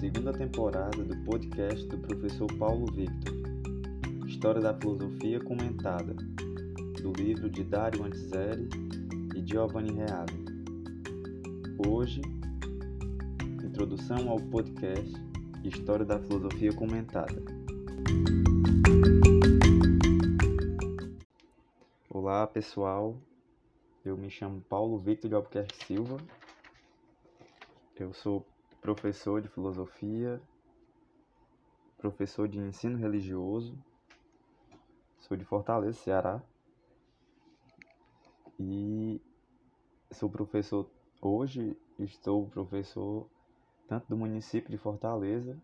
segunda temporada do podcast do professor Paulo Victor, História da Filosofia Comentada, do livro de Dario Antiseri e Giovanni Reale. Hoje, introdução ao podcast História da Filosofia Comentada. Olá pessoal, eu me chamo Paulo Victor de Albuquerque Silva, eu sou professor de filosofia, professor de ensino religioso, sou de Fortaleza, Ceará, e sou professor hoje, estou professor tanto do município de Fortaleza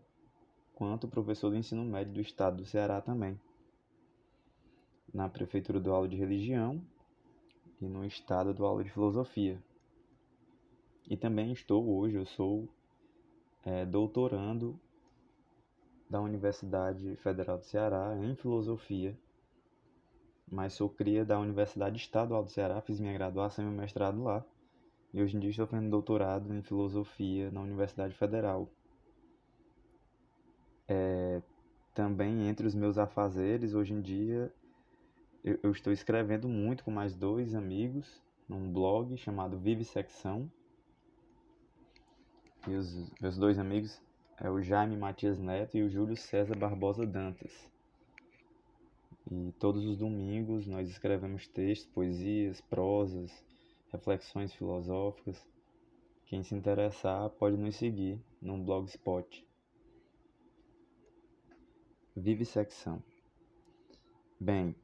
quanto professor do ensino médio do estado do Ceará também, na prefeitura do aula de religião e no estado do aula de filosofia. E também estou hoje, eu sou é, doutorando da Universidade Federal do Ceará em filosofia, mas sou cria da Universidade Estadual do Ceará, fiz minha graduação e meu mestrado lá, e hoje em dia estou fazendo doutorado em filosofia na Universidade Federal. É, também entre os meus afazeres, hoje em dia, eu, eu estou escrevendo muito com mais dois amigos num blog chamado Vive Secção, e os meus dois amigos é o Jaime Matias Neto e o Júlio César Barbosa Dantas. E todos os domingos nós escrevemos textos, poesias, prosas, reflexões filosóficas. Quem se interessar pode nos seguir no blogspot. Vive Secção. Bem,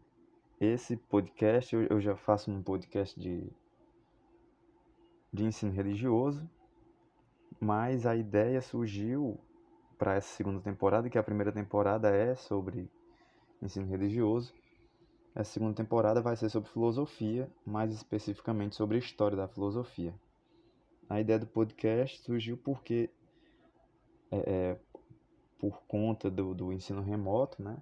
esse podcast eu já faço um podcast de, de ensino religioso mas a ideia surgiu para essa segunda temporada, que a primeira temporada é sobre ensino religioso. Essa segunda temporada vai ser sobre filosofia, mais especificamente sobre a história da filosofia. A ideia do podcast surgiu porque, é, é, por conta do, do ensino remoto, né?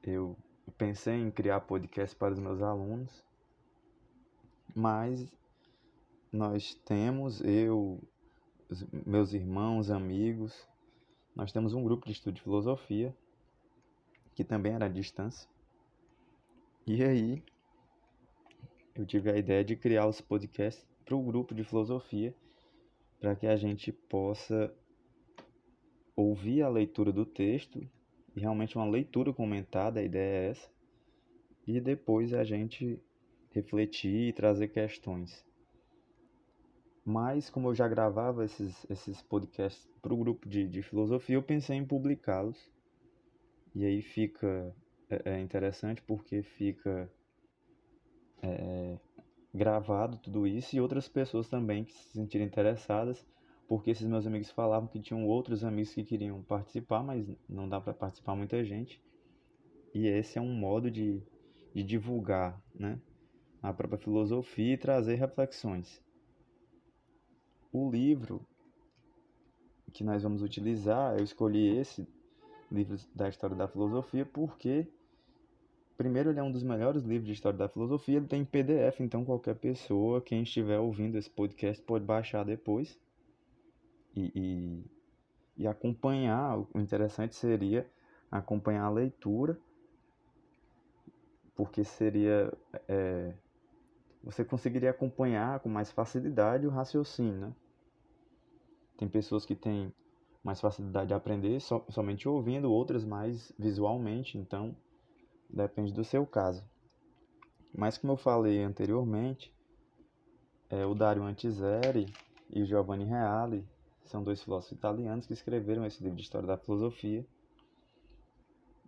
Eu pensei em criar podcast para os meus alunos, mas nós temos, eu meus irmãos, amigos. Nós temos um grupo de estudo de filosofia, que também era à distância. E aí, eu tive a ideia de criar os podcasts para o grupo de filosofia, para que a gente possa ouvir a leitura do texto, e realmente uma leitura comentada, a ideia é essa, e depois a gente refletir e trazer questões. Mas, como eu já gravava esses, esses podcasts para o grupo de, de filosofia, eu pensei em publicá-los. E aí fica é, é interessante porque fica é, gravado tudo isso e outras pessoas também que se sentirem interessadas, porque esses meus amigos falavam que tinham outros amigos que queriam participar, mas não dá para participar muita gente. E esse é um modo de, de divulgar né, a própria filosofia e trazer reflexões. O livro que nós vamos utilizar, eu escolhi esse livro da história da filosofia porque primeiro ele é um dos melhores livros de história da filosofia, ele tem PDF, então qualquer pessoa, quem estiver ouvindo esse podcast pode baixar depois e, e, e acompanhar. O interessante seria acompanhar a leitura, porque seria é, você conseguiria acompanhar com mais facilidade o raciocínio, né? Tem pessoas que têm mais facilidade de aprender so, somente ouvindo, outras mais visualmente, então depende do seu caso. Mas como eu falei anteriormente, é, o Dario Antiseri e o Giovanni Reale são dois filósofos italianos que escreveram esse livro de história da filosofia.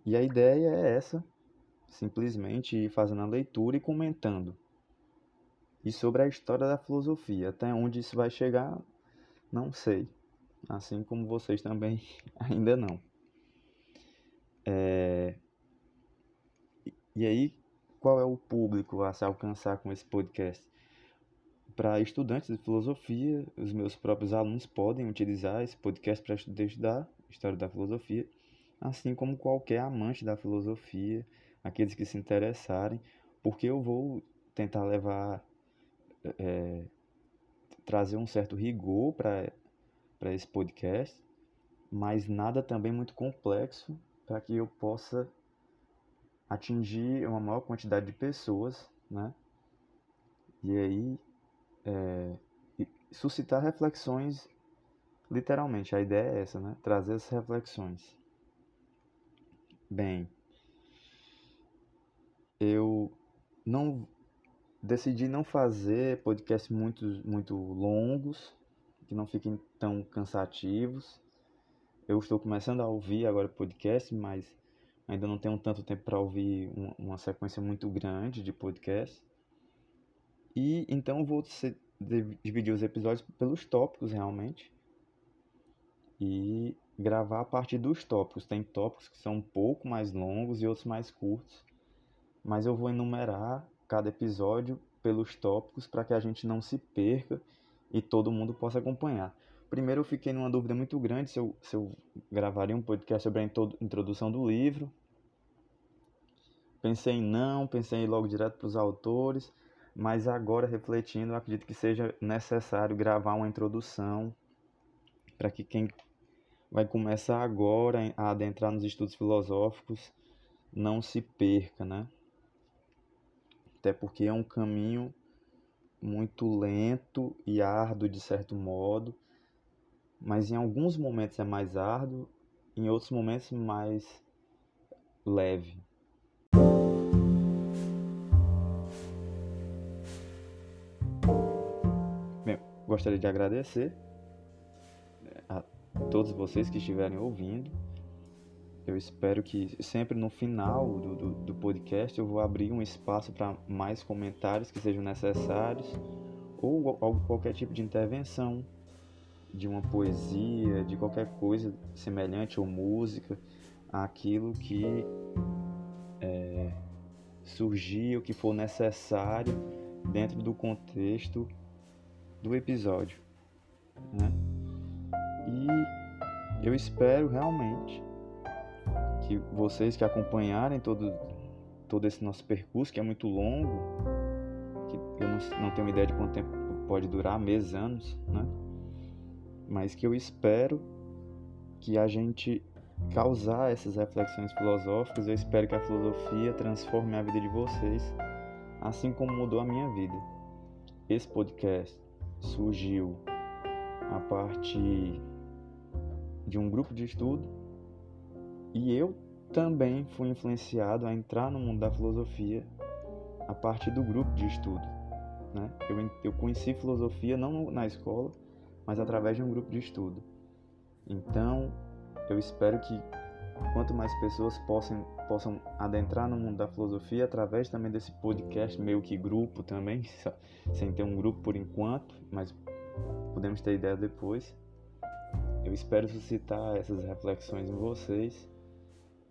E a ideia é essa, simplesmente ir fazendo a leitura e comentando. E sobre a história da filosofia, até onde isso vai chegar, não sei. Assim como vocês também ainda não. É... E aí, qual é o público a se alcançar com esse podcast? Para estudantes de filosofia, os meus próprios alunos podem utilizar esse podcast para estudar história da filosofia, assim como qualquer amante da filosofia, aqueles que se interessarem, porque eu vou tentar levar é, trazer um certo rigor para esse podcast, mas nada também muito complexo para que eu possa atingir uma maior quantidade de pessoas, né? E aí é, suscitar reflexões, literalmente, a ideia é essa, né? Trazer essas reflexões. Bem, eu não decidi não fazer podcasts muito, muito longos, que não fiquem tão cansativos. Eu estou começando a ouvir agora podcast, mas ainda não tenho tanto tempo para ouvir uma, uma, sequência muito grande de podcast. E então vou ser, dividir os episódios pelos tópicos realmente. E gravar a partir dos tópicos. Tem tópicos que são um pouco mais longos e outros mais curtos. Mas eu vou enumerar cada episódio pelos tópicos para que a gente não se perca e todo mundo possa acompanhar. Primeiro eu fiquei numa dúvida muito grande se eu, se eu gravaria um podcast sobre a introdução do livro. Pensei em não, pensei em ir logo direto para os autores, mas agora refletindo, acredito que seja necessário gravar uma introdução para que quem vai começar agora a adentrar nos estudos filosóficos não se perca, né? Até porque é um caminho muito lento e árduo de certo modo, mas em alguns momentos é mais árduo, em outros momentos mais leve. Bem, gostaria de agradecer a todos vocês que estiverem ouvindo eu espero que sempre no final do, do, do podcast eu vou abrir um espaço para mais comentários que sejam necessários ou, ou qualquer tipo de intervenção de uma poesia, de qualquer coisa semelhante ou música, aquilo que é, surgir, o que for necessário dentro do contexto do episódio. Né? E eu espero realmente que vocês que acompanharem todo, todo esse nosso percurso, que é muito longo, que eu não, não tenho ideia de quanto tempo pode durar, meses, anos, né? Mas que eu espero que a gente causar essas reflexões filosóficas, eu espero que a filosofia transforme a vida de vocês, assim como mudou a minha vida. Esse podcast surgiu a partir de um grupo de estudo e eu também fui influenciado a entrar no mundo da filosofia a partir do grupo de estudo. Né? Eu, eu conheci filosofia não na escola, mas através de um grupo de estudo. Então, eu espero que quanto mais pessoas possam, possam adentrar no mundo da filosofia através também desse podcast, meio que grupo também, sem ter um grupo por enquanto, mas podemos ter ideia depois. Eu espero suscitar essas reflexões em vocês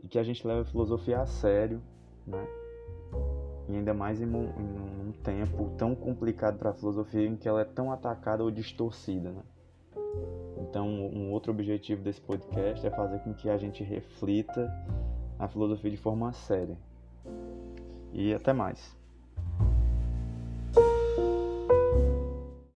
e que a gente leve a filosofia a sério, né? E ainda mais em um, em um tempo tão complicado para a filosofia em que ela é tão atacada ou distorcida, né? Então, um outro objetivo desse podcast é fazer com que a gente reflita a filosofia de forma séria. E até mais.